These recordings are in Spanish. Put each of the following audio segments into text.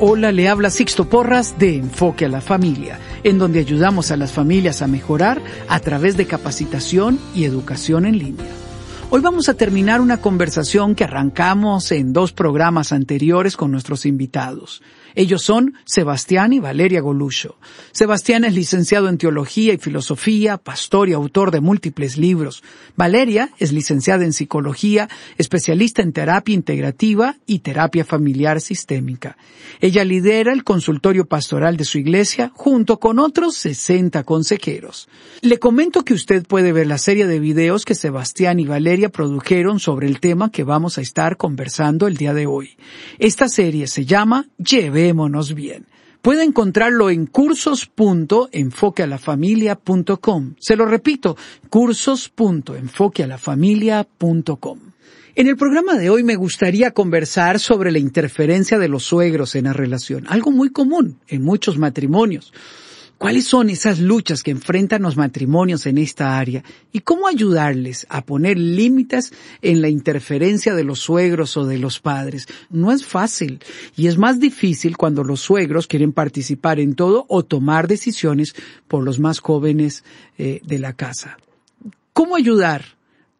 Hola, le habla Sixto Porras de Enfoque a la Familia, en donde ayudamos a las familias a mejorar a través de capacitación y educación en línea. Hoy vamos a terminar una conversación que arrancamos en dos programas anteriores con nuestros invitados. Ellos son Sebastián y Valeria Golucho. Sebastián es licenciado en Teología y Filosofía, pastor y autor de múltiples libros. Valeria es licenciada en Psicología, especialista en terapia integrativa y terapia familiar sistémica. Ella lidera el consultorio pastoral de su iglesia junto con otros 60 consejeros. Le comento que usted puede ver la serie de videos que Sebastián y Valeria produjeron sobre el tema que vamos a estar conversando el día de hoy. Esta serie se llama Lleve bien. Puede encontrarlo en cursos.enfoquealafamilia.com. Se lo repito, cursos.enfoquealafamilia.com. En el programa de hoy me gustaría conversar sobre la interferencia de los suegros en la relación, algo muy común en muchos matrimonios. ¿Cuáles son esas luchas que enfrentan los matrimonios en esta área? ¿Y cómo ayudarles a poner límites en la interferencia de los suegros o de los padres? No es fácil y es más difícil cuando los suegros quieren participar en todo o tomar decisiones por los más jóvenes eh, de la casa. ¿Cómo ayudar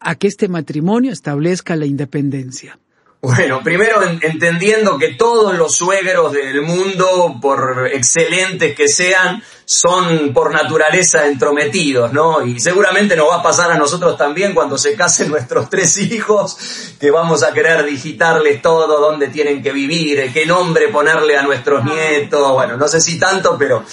a que este matrimonio establezca la independencia? Bueno, primero entendiendo que todos los suegros del mundo, por excelentes que sean, son por naturaleza entrometidos, ¿no? Y seguramente nos va a pasar a nosotros también cuando se casen nuestros tres hijos, que vamos a querer digitarles todo, dónde tienen que vivir, qué nombre ponerle a nuestros nietos, bueno, no sé si tanto, pero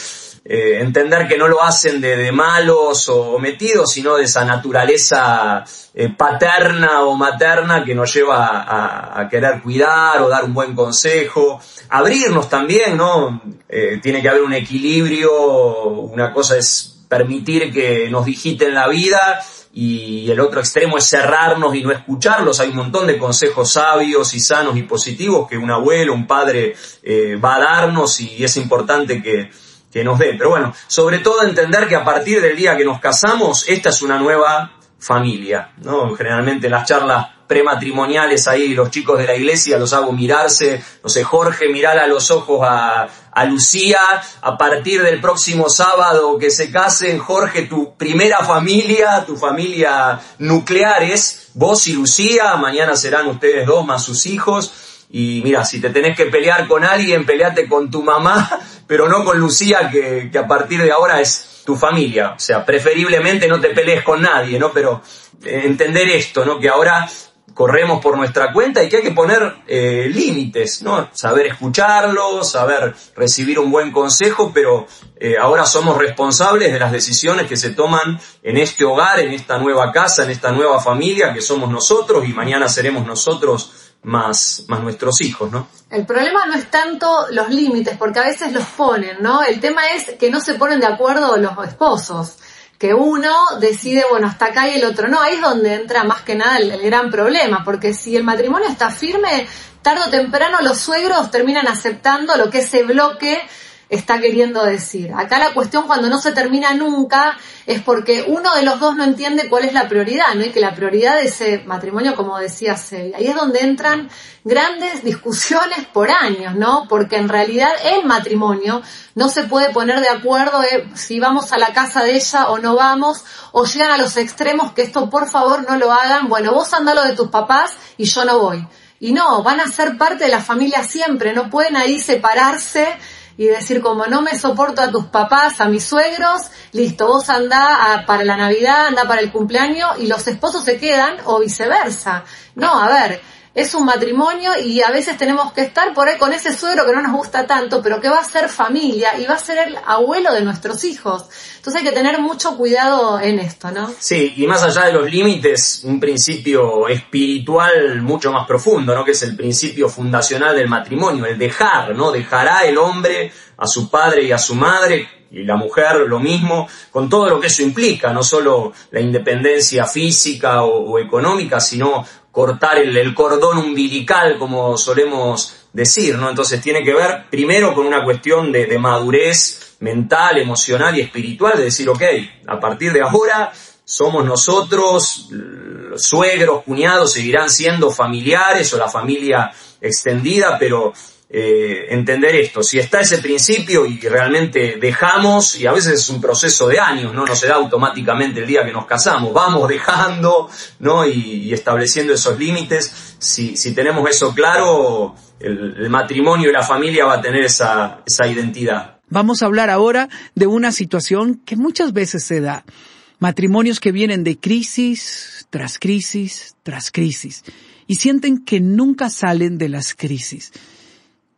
eh, entender que no lo hacen de, malos o metidos, sino de esa naturaleza eh, paterna o materna que nos lleva a, querer cuidar o dar un buen consejo, abrirnos también, ¿no? Eh, tiene que haber un equilibrio, una cosa es permitir que nos digiten la vida y el otro extremo es cerrarnos y no escucharlos. Hay un montón de consejos sabios y sanos y positivos que un abuelo, un padre va a darnos y es importante que, que nos dé. Pero bueno, sobre todo entender que a partir del día que nos casamos, esta es una nueva familia, ¿no? Generalmente las charlas prematrimoniales ahí los chicos de la iglesia los hago mirarse, no sé, Jorge, mirar a los ojos a, a Lucía, a partir del próximo sábado que se casen, Jorge, tu primera familia, tu familia nuclear es vos y Lucía, mañana serán ustedes dos más sus hijos, y mira, si te tenés que pelear con alguien, peleate con tu mamá, pero no con Lucía, que, a partir de ahora es tu familia. O sea, preferiblemente no te pelees con nadie, ¿no? Pero eh, entender esto, ¿no? Que ahora corremos por nuestra cuenta y que hay que poner eh, límites, ¿no? Saber escucharlo, saber recibir un buen consejo, pero eh, ahora somos responsables de las decisiones que se toman en este hogar, en esta nueva casa, en esta nueva familia que somos nosotros y mañana seremos nosotros más, más nuestros hijos, ¿no? El problema no es tanto los límites, porque a veces los ponen, ¿no? El tema es que no se ponen de acuerdo los esposos, que uno decide, bueno, hasta acá y el otro no. Ahí es donde entra más que nada el, gran problema, porque si el matrimonio está firme, tarde o temprano los suegros terminan aceptando lo que ese bloque está queriendo decir. Acá la cuestión cuando no se termina nunca es porque uno de los dos no entiende cuál es la prioridad, ¿no? Y que la prioridad de ese matrimonio, como decía Celia, ahí es donde entran grandes discusiones por años, ¿no? Porque en realidad el matrimonio no se puede poner de acuerdo si vamos a la casa de ella o no vamos, o llegan a los extremos que esto por favor no lo hagan, bueno, vos andalo de tus papás y yo no voy. Y no, van a ser parte de la familia siempre, no pueden ahí separarse y decir como no me soporto a tus papás, a mis suegros, listo, vos anda para la Navidad, anda para el cumpleaños y los esposos se quedan o viceversa. No, a ver, es un matrimonio y a veces tenemos que estar por ahí con ese suegro que no nos gusta tanto, pero que va a ser familia y va a ser el abuelo de nuestros hijos. Entonces hay que tener mucho cuidado en esto, ¿no? Sí, y más allá de los límites, un principio espiritual mucho más profundo, ¿no? Que es el principio fundacional del matrimonio, el dejar, ¿no? Dejará el hombre a su padre y a su madre y la mujer lo mismo, con todo lo que eso implica, no solo la independencia física o, económica, sino cortar el, cordón umbilical, como solemos decir, ¿no? Entonces tiene que ver primero con una cuestión de, de madurez mental, emocional y espiritual, de decir, ok, a partir de ahora somos nosotros, suegros, cuñados, seguirán siendo familiares o la familia extendida, pero eh, entender esto. Si está ese principio y realmente dejamos, y a veces es un proceso de años, ¿no? No se da automáticamente el día que nos casamos, vamos dejando, ¿no? Y, estableciendo esos límites. Si, si, tenemos eso claro, el, matrimonio y la familia va a tener esa, esa identidad. Vamos a hablar ahora de una situación que muchas veces se da. Matrimonios que vienen de crisis tras crisis tras crisis y sienten que nunca salen de las crisis.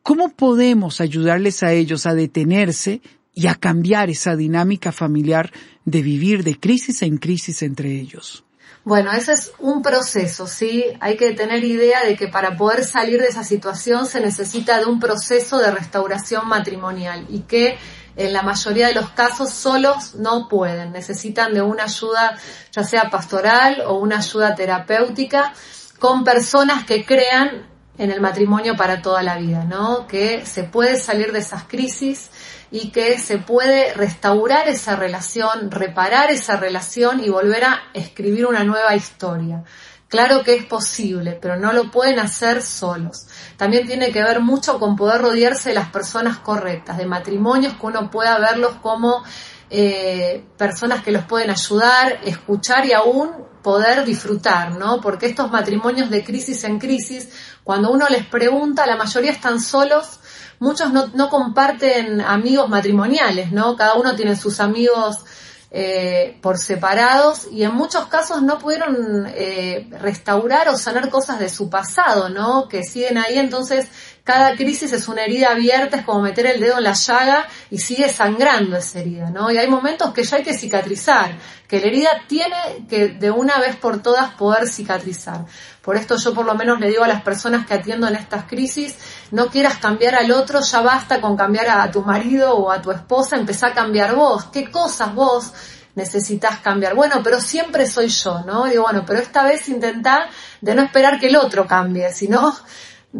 ¿Cómo podemos ayudarles a ellos a detenerse y a cambiar esa dinámica familiar de vivir de crisis en crisis entre ellos? Bueno, ese es un proceso, ¿sí? Hay que tener idea de que para poder salir de esa situación se necesita de un proceso de restauración matrimonial y que en la mayoría de los casos solos no pueden, necesitan de una ayuda ya sea pastoral o una ayuda terapéutica con personas que crean en el matrimonio para toda la vida, ¿no? Que se puede salir de esas crisis y que se puede restaurar esa relación, reparar esa relación y volver a escribir una nueva historia. Claro que es posible, pero no lo pueden hacer solos. También tiene que ver mucho con poder rodearse de las personas correctas, de matrimonios que uno pueda verlos como eh, personas que los pueden ayudar, escuchar y aún poder disfrutar, ¿no? Porque estos matrimonios de crisis en crisis, cuando uno les pregunta, la mayoría están solos, muchos no, no comparten amigos matrimoniales, ¿no? Cada uno tiene sus amigos eh, por separados y en muchos casos no pudieron eh, restaurar o sanar cosas de su pasado, ¿no? Que siguen ahí, entonces cada crisis es una herida abierta, es como meter el dedo en la llaga y sigue sangrando esa herida, ¿no? Y hay momentos que ya hay que cicatrizar, que la herida tiene que de una vez por todas poder cicatrizar. Por esto yo por lo menos le digo a las personas que atiendo en estas crisis, no quieras cambiar al otro, ya basta con cambiar a, tu marido o a tu esposa, empezá a cambiar vos. ¿Qué cosas vos necesitas cambiar? Bueno, pero siempre soy yo, ¿no? Digo, bueno, pero esta vez intentá de no esperar que el otro cambie, sino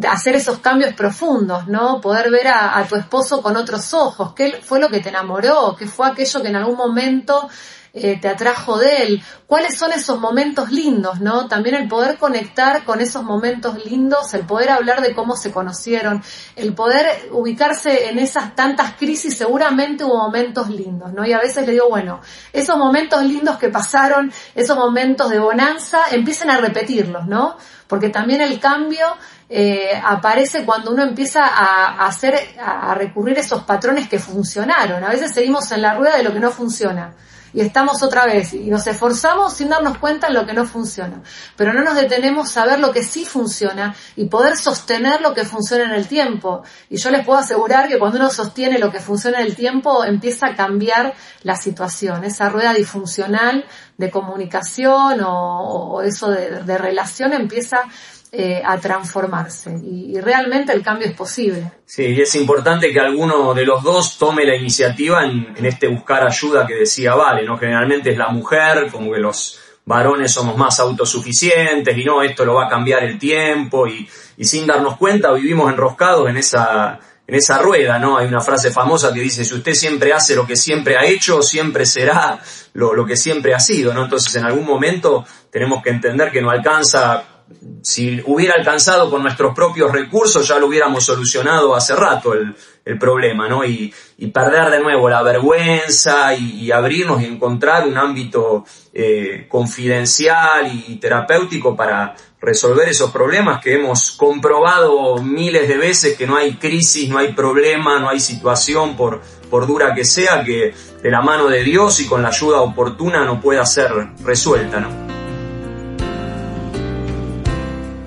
hacer esos cambios profundos, ¿no? Poder ver a, a, tu esposo con otros ojos, qué fue lo que te enamoró, qué fue aquello que en algún momento eh, te atrajo de él, cuáles son esos momentos lindos, ¿no? También el poder conectar con esos momentos lindos, el poder hablar de cómo se conocieron, el poder ubicarse en esas tantas crisis, seguramente hubo momentos lindos, ¿no? Y a veces le digo, bueno, esos momentos lindos que pasaron, esos momentos de bonanza, empiecen a repetirlos, ¿no? Porque también el cambio eh, aparece cuando uno empieza a, hacer, a recurrir a esos patrones que funcionaron. A veces seguimos en la rueda de lo que no funciona y estamos otra vez y nos esforzamos sin darnos cuenta en lo que no funciona. Pero no nos detenemos a ver lo que sí funciona y poder sostener lo que funciona en el tiempo. Y yo les puedo asegurar que cuando uno sostiene lo que funciona en el tiempo empieza a cambiar la situación. Esa rueda disfuncional de comunicación o, eso de, de relación empieza eh, a transformarse y, realmente el cambio es posible. Sí, y es importante que alguno de los dos tome la iniciativa en, este buscar ayuda que decía Vale, ¿no? Generalmente es la mujer, como que los varones somos más autosuficientes y no, esto lo va a cambiar el tiempo y, sin darnos cuenta vivimos enroscados en esa, en esa rueda, ¿no? Hay una frase famosa que dice, si usted siempre hace lo que siempre ha hecho, siempre será lo, lo que siempre ha sido, ¿no? Entonces en algún momento tenemos que entender que no alcanza si hubiera alcanzado con nuestros propios recursos, ya lo hubiéramos solucionado hace rato el, problema, ¿no? Y, y, perder de nuevo la vergüenza y, y abrirnos y encontrar un ámbito eh, confidencial y terapéutico para resolver esos problemas que hemos comprobado miles de veces que no hay crisis, no hay problema, no hay situación, por, por dura que sea, que de la mano de Dios y con la ayuda oportuna no pueda ser resuelta, ¿no?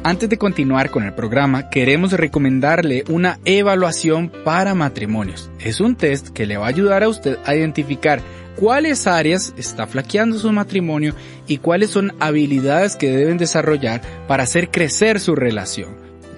Antes de continuar con el programa, queremos recomendarle una evaluación para matrimonios. Es un test que le va a ayudar a usted a identificar cuáles áreas está flaqueando su matrimonio y cuáles son habilidades que deben desarrollar para hacer crecer su relación.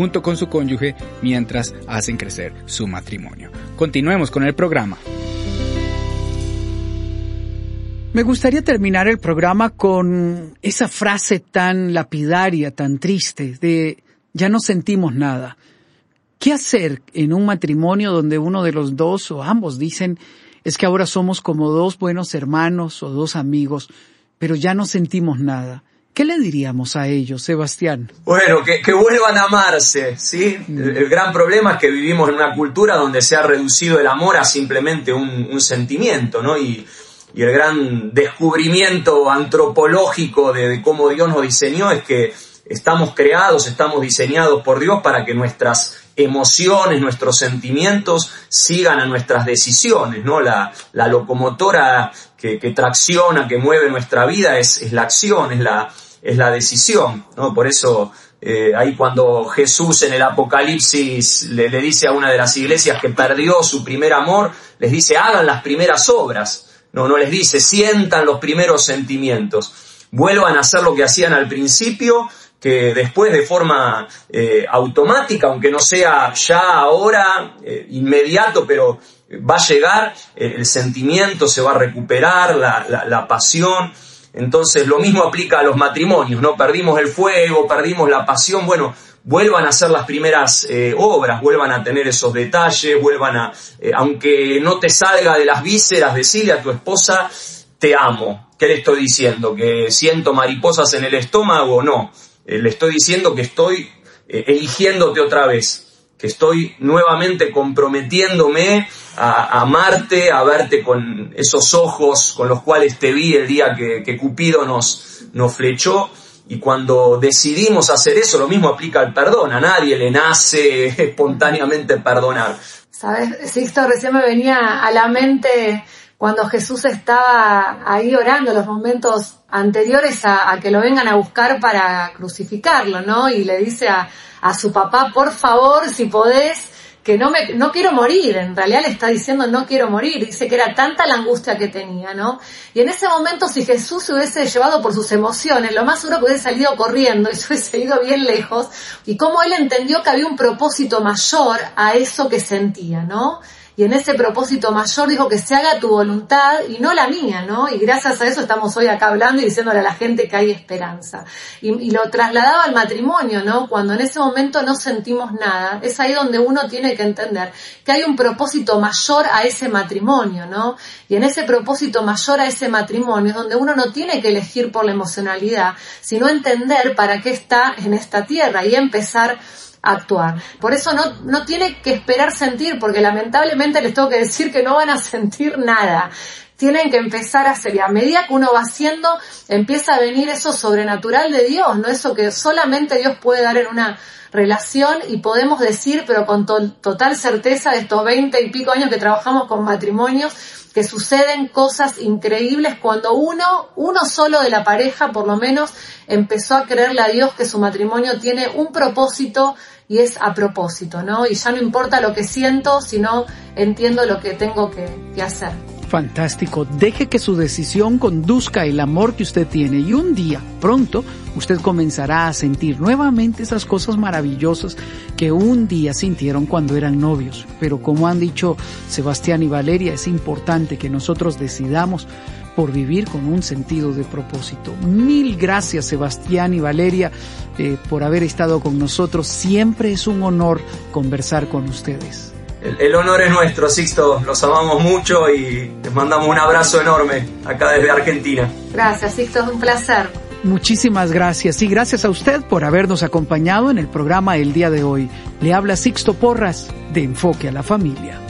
junto con su cónyuge mientras hacen crecer su matrimonio. Continuemos con el programa. Me gustaría terminar el programa con esa frase tan lapidaria, tan triste, de ya no sentimos nada. ¿Qué hacer en un matrimonio donde uno de los dos o ambos dicen es que ahora somos como dos buenos hermanos o dos amigos, pero ya no sentimos nada? ¿Qué le diríamos a ellos, Sebastián? Bueno, que, que vuelvan a amarse, ¿sí? El, gran problema es que vivimos en una cultura donde se ha reducido el amor a simplemente un, un sentimiento, ¿no? Y, y, el gran descubrimiento antropológico de, de cómo Dios nos diseñó es que estamos creados, estamos diseñados por Dios para que nuestras emociones, nuestros sentimientos sigan a nuestras decisiones, ¿no? La, la locomotora que, que, tracciona, que mueve nuestra vida es, es la acción, es la, es la decisión, ¿no? Por eso eh, ahí cuando Jesús en el Apocalipsis le, le, dice a una de las iglesias que perdió su primer amor, les dice hagan las primeras obras, no, no les dice sientan los primeros sentimientos, vuelvan a hacer lo que hacían al principio, que después de forma eh, automática, aunque no sea ya ahora, eh, inmediato, pero va a llegar, eh, el sentimiento se va a recuperar, la, la, la, pasión. Entonces lo mismo aplica a los matrimonios, ¿no? Perdimos el fuego, perdimos la pasión, bueno, vuelvan a hacer las primeras eh, obras, vuelvan a tener esos detalles, vuelvan a, aunque no te salga de las vísceras, decirle a tu esposa, te amo. ¿Qué le estoy diciendo? ¿Que siento mariposas en el estómago? No eh, le estoy diciendo que estoy eh, eligiéndote otra vez, que estoy nuevamente comprometiéndome a, amarte, a verte con esos ojos con los cuales te vi el día que, Cupido nos, nos flechó. Y cuando decidimos hacer eso, lo mismo aplica al perdón. A nadie le nace espontáneamente perdonar. Sabes, Sixto, recién me venía a la mente cuando Jesús estaba ahí orando, los momentos anteriores a, que lo vengan a buscar para crucificarlo, ¿no? Y le dice a, a su papá, por favor, si podés, que no me, no quiero morir, en realidad le está diciendo no quiero morir, dice que era tanta la angustia que tenía, ¿no? Y en ese momento si Jesús se hubiese llevado por sus emociones, lo más seguro que hubiese salido corriendo y se hubiese ido bien lejos, y cómo él entendió que había un propósito mayor a eso que sentía, ¿no? Y en ese propósito mayor dijo que se haga tu voluntad y no la mía, ¿no? Y gracias a eso estamos hoy acá hablando y diciéndole a la gente que hay esperanza. Y, y, lo trasladaba al matrimonio, ¿no? Cuando en ese momento no sentimos nada, es ahí donde uno tiene que entender que hay un propósito mayor a ese matrimonio, ¿no? Y en ese propósito mayor a ese matrimonio es donde uno no tiene que elegir por la emocionalidad, sino entender para qué está en esta tierra y empezar actuar. Por eso no, no tiene que esperar sentir, porque lamentablemente les tengo que decir que no van a sentir nada. Tienen que empezar a hacer. Y a medida que uno va haciendo, empieza a venir eso sobrenatural de Dios, ¿no? Eso que solamente Dios puede dar en una relación y podemos decir, pero con total certeza de estos veinte y pico años que trabajamos con matrimonios, que suceden cosas increíbles cuando uno, uno solo de la pareja por lo menos, empezó a creerle a Dios que su matrimonio tiene un propósito y es a propósito, ¿no? Y ya no importa lo que siento, sino entiendo lo que tengo que, que hacer. Fantástico. Deje que su decisión conduzca el amor que usted tiene y un día, pronto, usted comenzará a sentir nuevamente esas cosas maravillosas que un día sintieron cuando eran novios. Pero como han dicho Sebastián y Valeria, es importante que nosotros decidamos por vivir con un sentido de propósito. Mil gracias Sebastián y Valeria eh, por haber estado con nosotros. Siempre es un honor conversar con ustedes. El, honor es nuestro, Sixto. Los amamos mucho y les mandamos un abrazo enorme acá desde Argentina. Gracias, Sixto, es un placer. Muchísimas gracias y gracias a usted por habernos acompañado en el programa el día de hoy. Le habla Sixto Porras de Enfoque a la Familia.